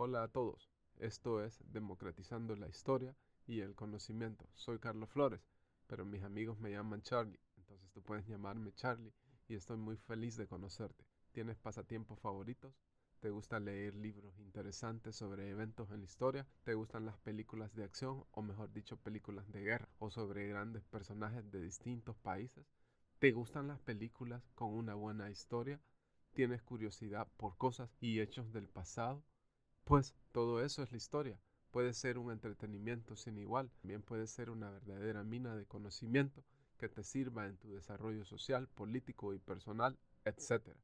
Hola a todos, esto es Democratizando la Historia y el Conocimiento. Soy Carlos Flores, pero mis amigos me llaman Charlie, entonces tú puedes llamarme Charlie y estoy muy feliz de conocerte. ¿Tienes pasatiempos favoritos? ¿Te gusta leer libros interesantes sobre eventos en la historia? ¿Te gustan las películas de acción o mejor dicho películas de guerra o sobre grandes personajes de distintos países? ¿Te gustan las películas con una buena historia? ¿Tienes curiosidad por cosas y hechos del pasado? Pues todo eso es la historia. Puede ser un entretenimiento sin igual, también puede ser una verdadera mina de conocimiento que te sirva en tu desarrollo social, político y personal, etc.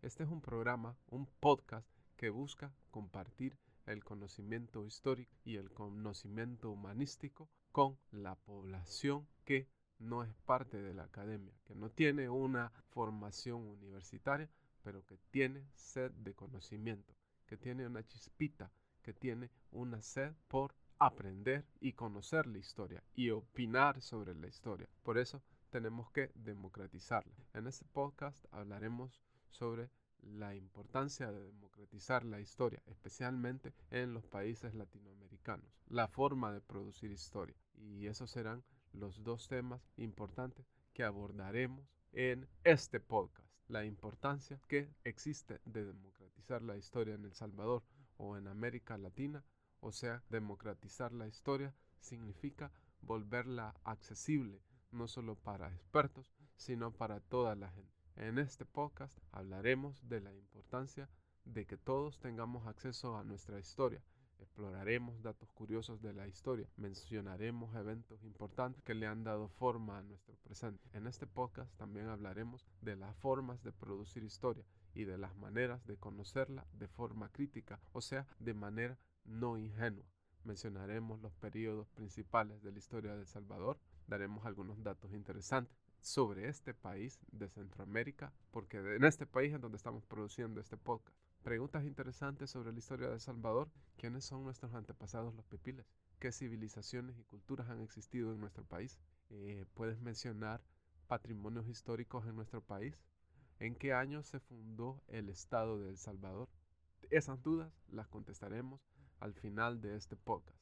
Este es un programa, un podcast que busca compartir el conocimiento histórico y el conocimiento humanístico con la población que no es parte de la academia, que no tiene una formación universitaria, pero que tiene sed de conocimiento, que tiene una chispita, que tiene una sed por aprender y conocer la historia y opinar sobre la historia. Por eso tenemos que democratizarla. En este podcast hablaremos sobre la importancia de democratizar la historia, especialmente en los países latinoamericanos, la forma de producir historia. Y esos serán los dos temas importantes que abordaremos en este podcast. La importancia que existe de democratizar la historia en El Salvador o en América Latina, o sea, democratizar la historia significa volverla accesible, no solo para expertos, sino para toda la gente. En este podcast hablaremos de la importancia de que todos tengamos acceso a nuestra historia, Exploraremos datos curiosos de la historia, mencionaremos eventos importantes que le han dado forma a nuestro presente. En este podcast también hablaremos de las formas de producir historia y de las maneras de conocerla de forma crítica, o sea, de manera no ingenua. Mencionaremos los periodos principales de la historia de El Salvador, daremos algunos datos interesantes sobre este país de Centroamérica, porque en este país es donde estamos produciendo este podcast. Preguntas interesantes sobre la historia de El Salvador. ¿Quiénes son nuestros antepasados los pepiles? ¿Qué civilizaciones y culturas han existido en nuestro país? Eh, ¿Puedes mencionar patrimonios históricos en nuestro país? ¿En qué año se fundó el Estado de El Salvador? Esas dudas las contestaremos al final de este podcast.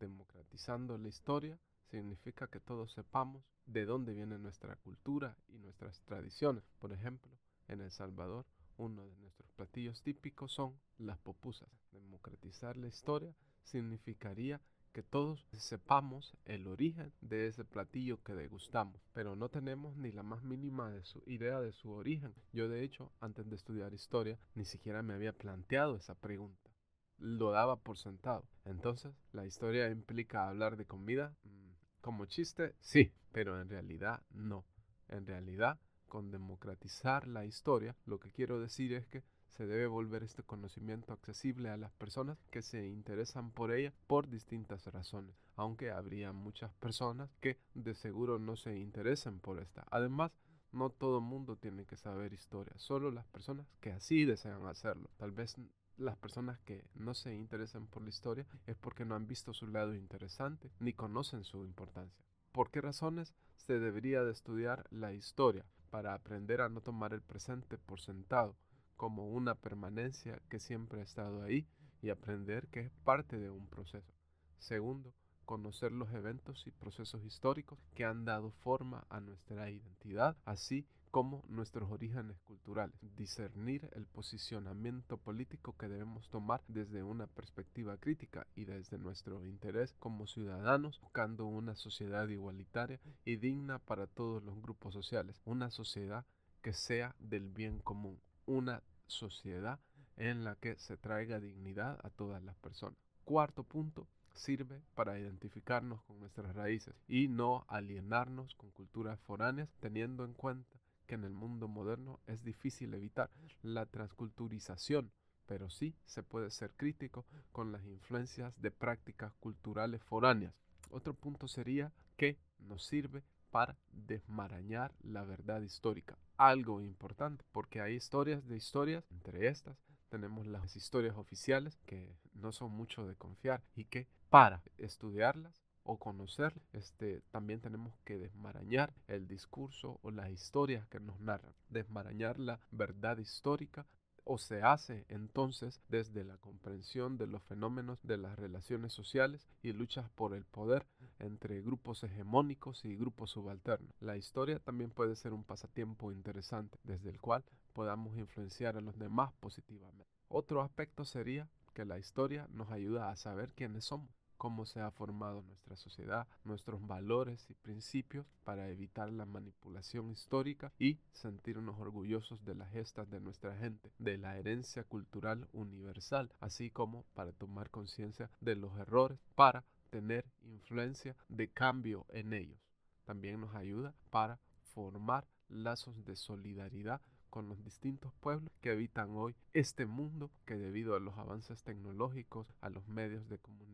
Democratizando la historia significa que todos sepamos de dónde viene nuestra cultura y nuestras tradiciones. Por ejemplo, en El Salvador uno de nuestros platillos típicos son las pupusas. Democratizar la historia significaría que todos sepamos el origen de ese platillo que degustamos, pero no tenemos ni la más mínima idea de su origen. Yo de hecho, antes de estudiar historia, ni siquiera me había planteado esa pregunta. Lo daba por sentado. Entonces, ¿la historia implica hablar de comida? Mm, como chiste, sí, pero en realidad no. En realidad con democratizar la historia, lo que quiero decir es que se debe volver este conocimiento accesible a las personas que se interesan por ella por distintas razones, aunque habría muchas personas que de seguro no se interesen por esta. Además, no todo mundo tiene que saber historia, solo las personas que así desean hacerlo. Tal vez las personas que no se interesan por la historia es porque no han visto su lado interesante ni conocen su importancia. ¿Por qué razones se debería de estudiar la historia? para aprender a no tomar el presente por sentado como una permanencia que siempre ha estado ahí y aprender que es parte de un proceso. Segundo, conocer los eventos y procesos históricos que han dado forma a nuestra identidad, así como nuestros orígenes culturales, discernir el posicionamiento político que debemos tomar desde una perspectiva crítica y desde nuestro interés como ciudadanos, buscando una sociedad igualitaria y digna para todos los grupos sociales, una sociedad que sea del bien común, una sociedad en la que se traiga dignidad a todas las personas. Cuarto punto, sirve para identificarnos con nuestras raíces y no alienarnos con culturas foráneas, teniendo en cuenta que en el mundo moderno es difícil evitar la transculturización, pero sí se puede ser crítico con las influencias de prácticas culturales foráneas. Otro punto sería que nos sirve para desmarañar la verdad histórica. Algo importante, porque hay historias de historias, entre estas tenemos las historias oficiales que no son mucho de confiar y que para estudiarlas o conocer, este, también tenemos que desmarañar el discurso o las historias que nos narran, desmarañar la verdad histórica o se hace entonces desde la comprensión de los fenómenos de las relaciones sociales y luchas por el poder entre grupos hegemónicos y grupos subalternos. La historia también puede ser un pasatiempo interesante desde el cual podamos influenciar a los demás positivamente. Otro aspecto sería que la historia nos ayuda a saber quiénes somos cómo se ha formado nuestra sociedad, nuestros valores y principios para evitar la manipulación histórica y sentirnos orgullosos de las gestas de nuestra gente, de la herencia cultural universal, así como para tomar conciencia de los errores para tener influencia de cambio en ellos. También nos ayuda para formar lazos de solidaridad con los distintos pueblos que habitan hoy este mundo que debido a los avances tecnológicos, a los medios de comunicación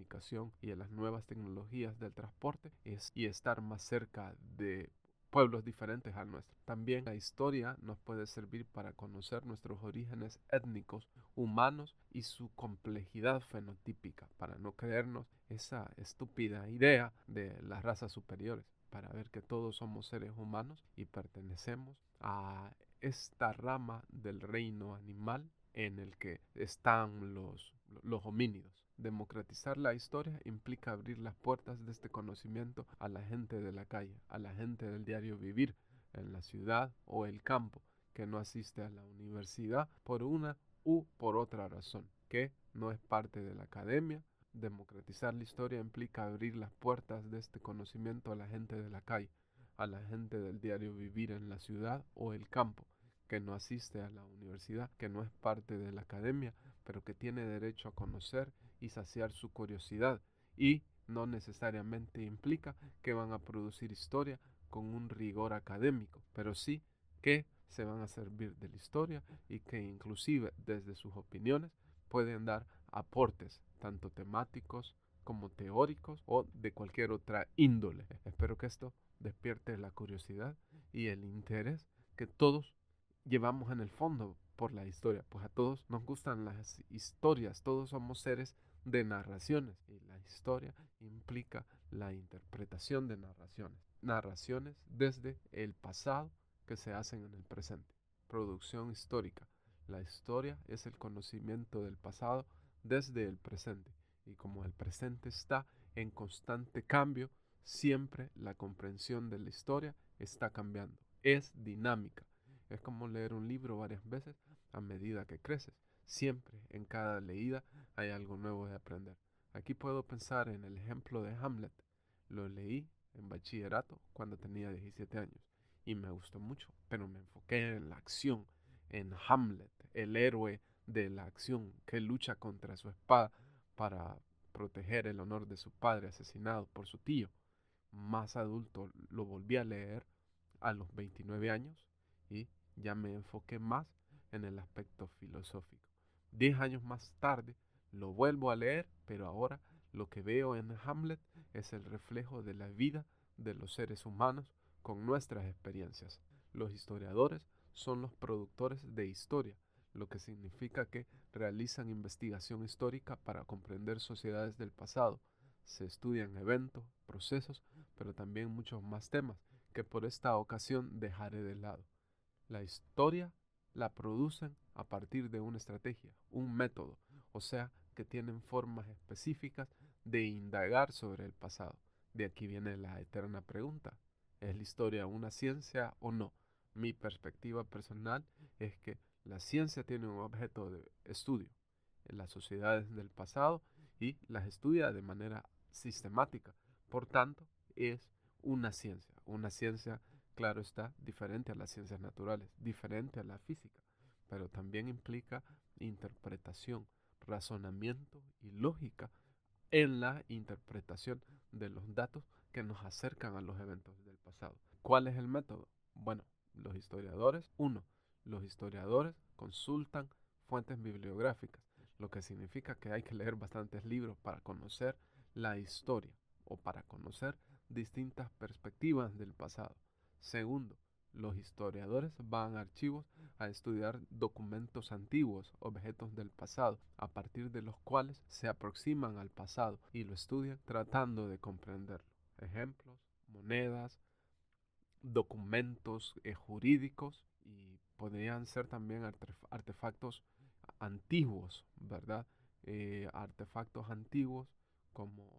y a las nuevas tecnologías del transporte es, y estar más cerca de pueblos diferentes al nuestro. También la historia nos puede servir para conocer nuestros orígenes étnicos, humanos y su complejidad fenotípica, para no creernos esa estúpida idea de las razas superiores, para ver que todos somos seres humanos y pertenecemos a esta rama del reino animal en el que están los, los homínidos. Democratizar la historia implica abrir las puertas de este conocimiento a la gente de la calle, a la gente del diario vivir en la ciudad o el campo, que no asiste a la universidad por una u por otra razón, que no es parte de la academia. Democratizar la historia implica abrir las puertas de este conocimiento a la gente de la calle, a la gente del diario vivir en la ciudad o el campo, que no asiste a la universidad, que no es parte de la academia, pero que tiene derecho a conocer y saciar su curiosidad y no necesariamente implica que van a producir historia con un rigor académico, pero sí que se van a servir de la historia y que inclusive desde sus opiniones pueden dar aportes tanto temáticos como teóricos o de cualquier otra índole. Espero que esto despierte la curiosidad y el interés que todos llevamos en el fondo por la historia. Pues a todos nos gustan las historias, todos somos seres de narraciones y la historia implica la interpretación de narraciones. Narraciones desde el pasado que se hacen en el presente. Producción histórica. La historia es el conocimiento del pasado desde el presente y como el presente está en constante cambio, siempre la comprensión de la historia está cambiando. Es dinámica es como leer un libro varias veces a medida que creces. Siempre, en cada leída, hay algo nuevo de aprender. Aquí puedo pensar en el ejemplo de Hamlet. Lo leí en bachillerato cuando tenía 17 años y me gustó mucho, pero me enfoqué en la acción, en Hamlet, el héroe de la acción que lucha contra su espada para proteger el honor de su padre asesinado por su tío. Más adulto lo volví a leer a los 29 años y ya me enfoqué más en el aspecto filosófico. Diez años más tarde lo vuelvo a leer, pero ahora lo que veo en Hamlet es el reflejo de la vida de los seres humanos con nuestras experiencias. Los historiadores son los productores de historia, lo que significa que realizan investigación histórica para comprender sociedades del pasado. Se estudian eventos, procesos, pero también muchos más temas que por esta ocasión dejaré de lado. La historia la producen a partir de una estrategia, un método, o sea, que tienen formas específicas de indagar sobre el pasado. De aquí viene la eterna pregunta, ¿es la historia una ciencia o no? Mi perspectiva personal es que la ciencia tiene un objeto de estudio en las sociedades del pasado y las estudia de manera sistemática. Por tanto, es una ciencia, una ciencia claro está, diferente a las ciencias naturales, diferente a la física, pero también implica interpretación, razonamiento y lógica en la interpretación de los datos que nos acercan a los eventos del pasado. ¿Cuál es el método? Bueno, los historiadores, uno, los historiadores consultan fuentes bibliográficas, lo que significa que hay que leer bastantes libros para conocer la historia o para conocer distintas perspectivas del pasado. Segundo, los historiadores van a archivos a estudiar documentos antiguos, objetos del pasado, a partir de los cuales se aproximan al pasado y lo estudian tratando de comprenderlo. Ejemplos, monedas, documentos eh, jurídicos y podrían ser también artefactos antiguos, ¿verdad? Eh, artefactos antiguos como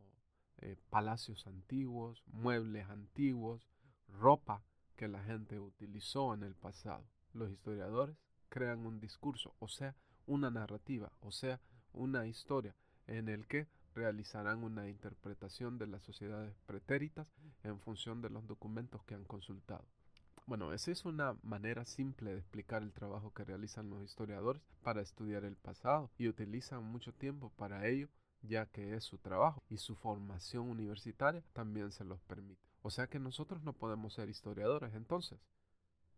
eh, palacios antiguos, muebles antiguos, ropa que la gente utilizó en el pasado. Los historiadores crean un discurso, o sea, una narrativa, o sea, una historia en el que realizarán una interpretación de las sociedades pretéritas en función de los documentos que han consultado. Bueno, esa es una manera simple de explicar el trabajo que realizan los historiadores para estudiar el pasado y utilizan mucho tiempo para ello ya que es su trabajo y su formación universitaria también se los permite. O sea que nosotros no podemos ser historiadores entonces.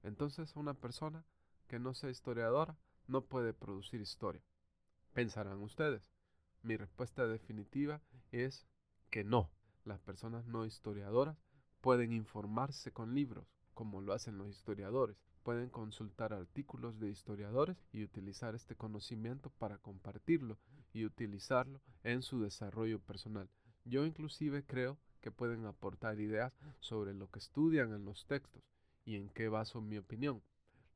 Entonces una persona que no sea historiadora no puede producir historia. Pensarán ustedes. Mi respuesta definitiva es que no. Las personas no historiadoras pueden informarse con libros, como lo hacen los historiadores. Pueden consultar artículos de historiadores y utilizar este conocimiento para compartirlo y utilizarlo en su desarrollo personal. Yo inclusive creo pueden aportar ideas sobre lo que estudian en los textos y en qué baso mi opinión.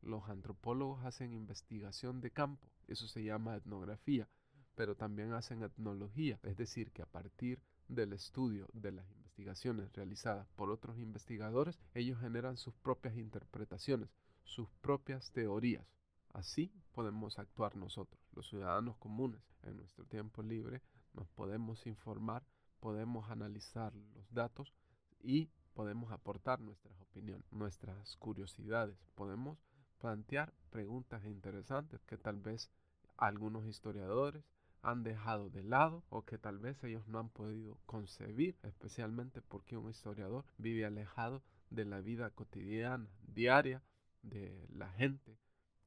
Los antropólogos hacen investigación de campo, eso se llama etnografía, pero también hacen etnología, es decir, que a partir del estudio de las investigaciones realizadas por otros investigadores, ellos generan sus propias interpretaciones, sus propias teorías. Así podemos actuar nosotros, los ciudadanos comunes, en nuestro tiempo libre, nos podemos informar, podemos analizar los datos y podemos aportar nuestras opiniones, nuestras curiosidades, podemos plantear preguntas interesantes que tal vez algunos historiadores han dejado de lado o que tal vez ellos no han podido concebir, especialmente porque un historiador vive alejado de la vida cotidiana, diaria de la gente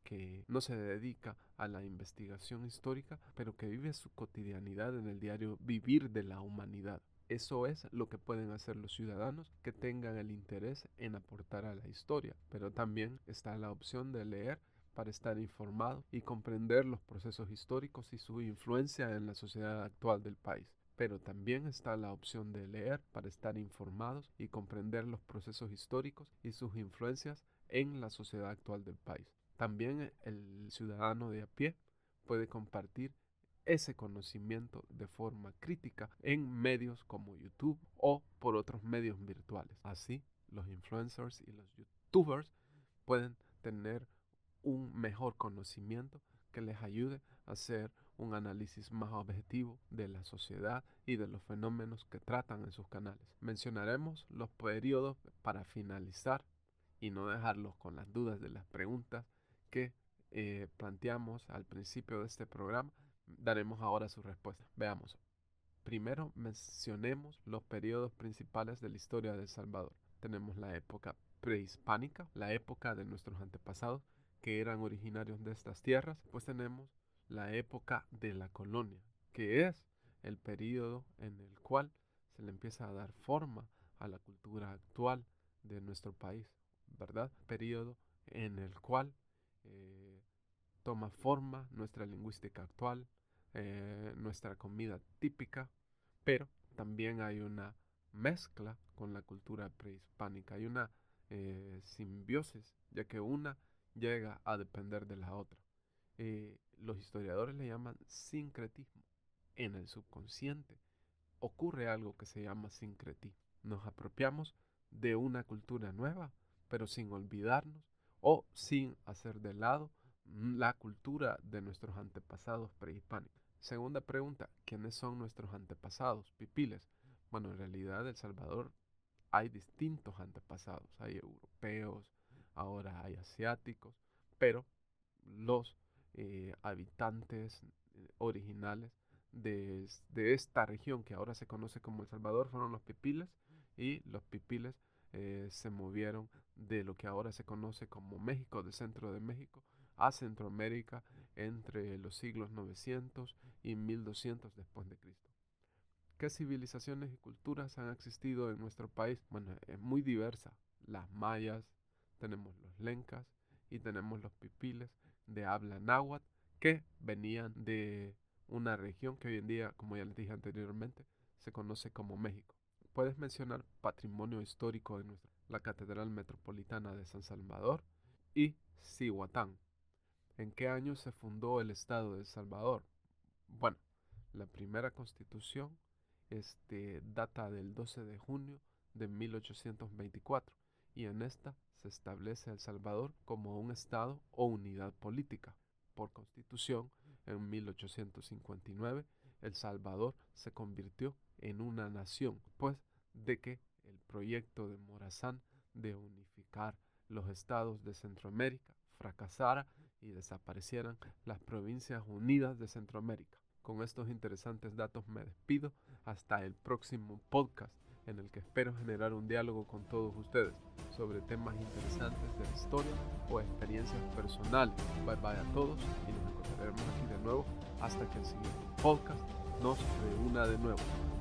que no se dedica a la investigación histórica, pero que vive su cotidianidad en el diario vivir de la humanidad. Eso es lo que pueden hacer los ciudadanos que tengan el interés en aportar a la historia, pero también está la opción de leer para estar informado y comprender los procesos históricos y su influencia en la sociedad actual del país. Pero también está la opción de leer para estar informados y comprender los procesos históricos y sus influencias en la sociedad actual del país. También el ciudadano de a pie puede compartir ese conocimiento de forma crítica en medios como YouTube o por otros medios virtuales. Así, los influencers y los youtubers pueden tener un mejor conocimiento que les ayude a hacer un análisis más objetivo de la sociedad y de los fenómenos que tratan en sus canales. Mencionaremos los periodos para finalizar y no dejarlos con las dudas de las preguntas que eh, planteamos al principio de este programa. Daremos ahora su respuesta. Veamos. Primero mencionemos los periodos principales de la historia de El Salvador. Tenemos la época prehispánica, la época de nuestros antepasados, que eran originarios de estas tierras, pues tenemos la época de la colonia, que es el periodo en el cual se le empieza a dar forma a la cultura actual de nuestro país, ¿verdad? Periodo en el cual eh, toma forma nuestra lingüística actual, eh, nuestra comida típica, pero también hay una mezcla con la cultura prehispánica, hay una eh, simbiosis, ya que una llega a depender de la otra. Los historiadores le llaman sincretismo. En el subconsciente ocurre algo que se llama sincretismo. Nos apropiamos de una cultura nueva, pero sin olvidarnos o sin hacer de lado la cultura de nuestros antepasados prehispánicos. Segunda pregunta, ¿quiénes son nuestros antepasados pipiles? Bueno, en realidad El Salvador hay distintos antepasados, hay europeos, ahora hay asiáticos, pero los eh, habitantes eh, originales de, esta región que ahora se conoce como El Salvador fueron los pipiles y los pipiles eh, se movieron de lo que ahora se conoce como México, del centro de México, a Centroamérica entre los siglos 900 y 1200 después de Cristo. ¿Qué civilizaciones y culturas han existido en nuestro país? Bueno, es muy diversa. Las mayas, tenemos los lencas y tenemos los pipiles de habla náhuatl que venían de una región que hoy en día, como ya les dije anteriormente, se conoce como México. Puedes mencionar patrimonio histórico de nuestra, la Catedral Metropolitana de San Salvador y Cihuatán. ¿En qué año se fundó el Estado de El Salvador? Bueno, la primera constitución este, data del 12 de junio de 1824 y en esta se establece El Salvador como un Estado o unidad política. Por constitución, en 1859, El Salvador se convirtió en una nación, pues de que proyecto de Morazán de unificar los estados de Centroamérica fracasara y desaparecieran las provincias unidas de Centroamérica. Con estos interesantes datos me despido hasta el próximo podcast en el que espero generar un diálogo con todos ustedes sobre temas interesantes de la historia o experiencias personales. Bye bye a todos y nos encontraremos aquí de nuevo hasta que el siguiente podcast nos reúna de nuevo.